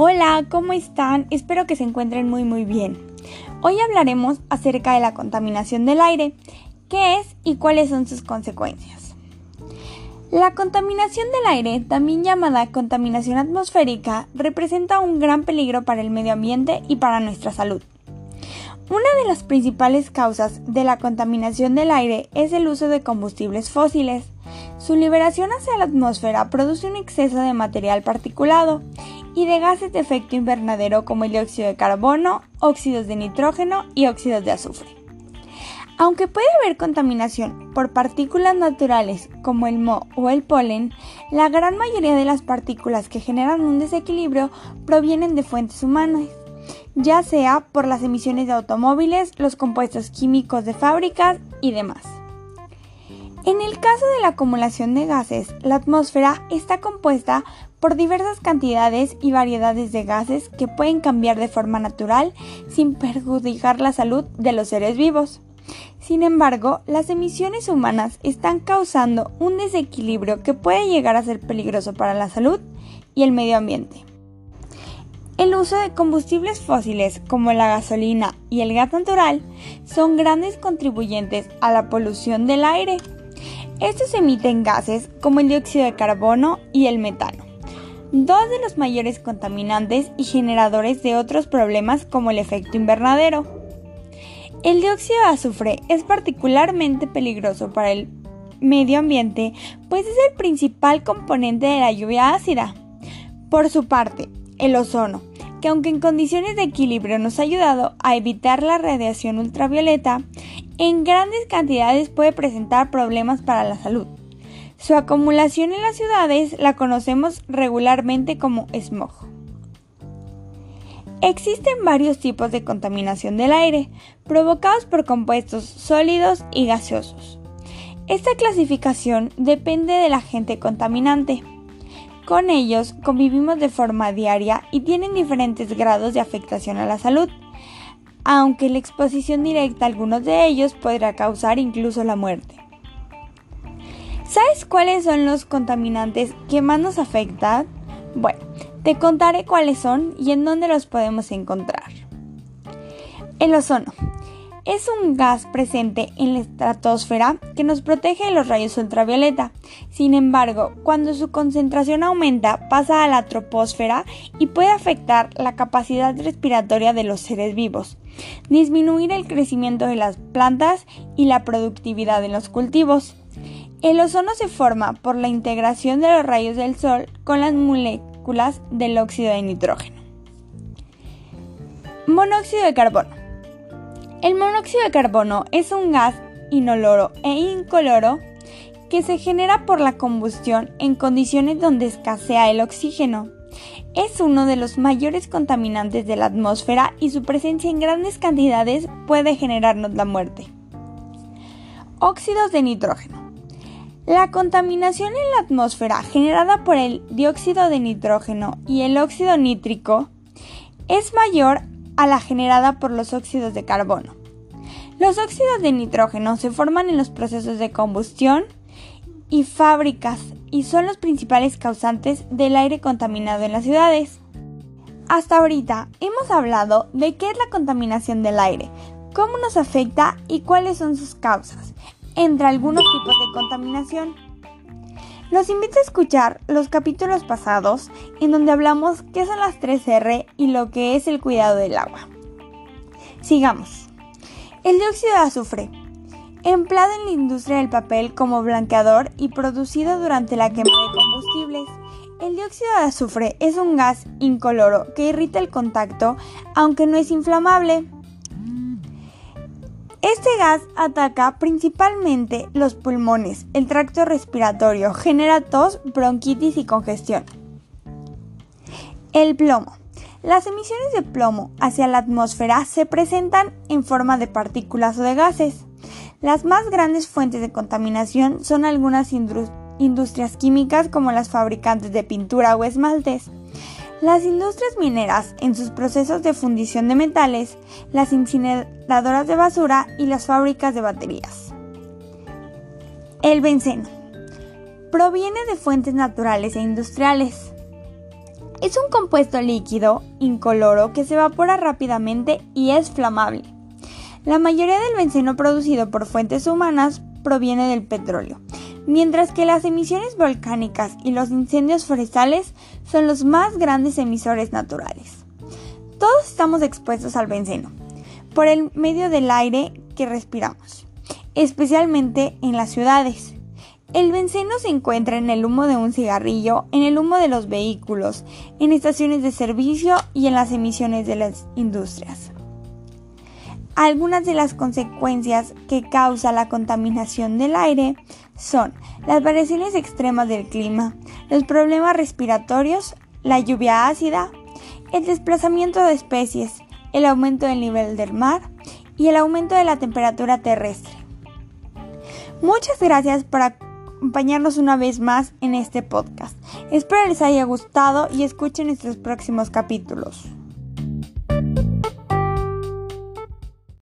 Hola, ¿cómo están? Espero que se encuentren muy muy bien. Hoy hablaremos acerca de la contaminación del aire, qué es y cuáles son sus consecuencias. La contaminación del aire, también llamada contaminación atmosférica, representa un gran peligro para el medio ambiente y para nuestra salud. Una de las principales causas de la contaminación del aire es el uso de combustibles fósiles. Su liberación hacia la atmósfera produce un exceso de material particulado y de gases de efecto invernadero como el dióxido de carbono, óxidos de nitrógeno y óxidos de azufre. Aunque puede haber contaminación por partículas naturales como el moho o el polen, la gran mayoría de las partículas que generan un desequilibrio provienen de fuentes humanas, ya sea por las emisiones de automóviles, los compuestos químicos de fábricas y demás. En el caso de la acumulación de gases, la atmósfera está compuesta por diversas cantidades y variedades de gases que pueden cambiar de forma natural sin perjudicar la salud de los seres vivos. Sin embargo, las emisiones humanas están causando un desequilibrio que puede llegar a ser peligroso para la salud y el medio ambiente. El uso de combustibles fósiles como la gasolina y el gas natural son grandes contribuyentes a la polución del aire. Estos emiten gases como el dióxido de carbono y el metano dos de los mayores contaminantes y generadores de otros problemas como el efecto invernadero. El dióxido de azufre es particularmente peligroso para el medio ambiente, pues es el principal componente de la lluvia ácida. Por su parte, el ozono, que aunque en condiciones de equilibrio nos ha ayudado a evitar la radiación ultravioleta, en grandes cantidades puede presentar problemas para la salud. Su acumulación en las ciudades la conocemos regularmente como smog. Existen varios tipos de contaminación del aire, provocados por compuestos sólidos y gaseosos. Esta clasificación depende del agente contaminante. Con ellos convivimos de forma diaria y tienen diferentes grados de afectación a la salud, aunque la exposición directa a algunos de ellos podrá causar incluso la muerte. ¿Sabes cuáles son los contaminantes que más nos afectan? Bueno, te contaré cuáles son y en dónde los podemos encontrar. El ozono es un gas presente en la estratosfera que nos protege de los rayos ultravioleta. Sin embargo, cuando su concentración aumenta, pasa a la troposfera y puede afectar la capacidad respiratoria de los seres vivos, disminuir el crecimiento de las plantas y la productividad en los cultivos. El ozono se forma por la integración de los rayos del Sol con las moléculas del óxido de nitrógeno. Monóxido de carbono. El monóxido de carbono es un gas inoloro e incoloro que se genera por la combustión en condiciones donde escasea el oxígeno. Es uno de los mayores contaminantes de la atmósfera y su presencia en grandes cantidades puede generarnos la muerte. Óxidos de nitrógeno. La contaminación en la atmósfera generada por el dióxido de nitrógeno y el óxido nítrico es mayor a la generada por los óxidos de carbono. Los óxidos de nitrógeno se forman en los procesos de combustión y fábricas y son los principales causantes del aire contaminado en las ciudades. Hasta ahorita hemos hablado de qué es la contaminación del aire, cómo nos afecta y cuáles son sus causas entre algunos tipos de contaminación. Los invito a escuchar los capítulos pasados en donde hablamos qué son las 3R y lo que es el cuidado del agua. Sigamos. El dióxido de azufre. Empleado en la industria del papel como blanqueador y producido durante la quema de combustibles. El dióxido de azufre es un gas incoloro que irrita el contacto aunque no es inflamable. Este gas ataca principalmente los pulmones, el tracto respiratorio, genera tos, bronquitis y congestión. El plomo. Las emisiones de plomo hacia la atmósfera se presentan en forma de partículas o de gases. Las más grandes fuentes de contaminación son algunas industrias químicas como las fabricantes de pintura o esmaltes, las industrias mineras, en sus procesos de fundición de metales, las incineradoras de basura y las fábricas de baterías. El benceno proviene de fuentes naturales e industriales. Es un compuesto líquido, incoloro, que se evapora rápidamente y es flamable. La mayoría del benceno producido por fuentes humanas proviene del petróleo, mientras que las emisiones volcánicas y los incendios forestales son los más grandes emisores naturales. Todos estamos expuestos al benceno por el medio del aire que respiramos, especialmente en las ciudades. El benceno se encuentra en el humo de un cigarrillo, en el humo de los vehículos, en estaciones de servicio y en las emisiones de las industrias. Algunas de las consecuencias que causa la contaminación del aire son las variaciones extremas del clima, los problemas respiratorios, la lluvia ácida, el desplazamiento de especies, el aumento del nivel del mar y el aumento de la temperatura terrestre. Muchas gracias por acompañarnos una vez más en este podcast. Espero les haya gustado y escuchen nuestros próximos capítulos.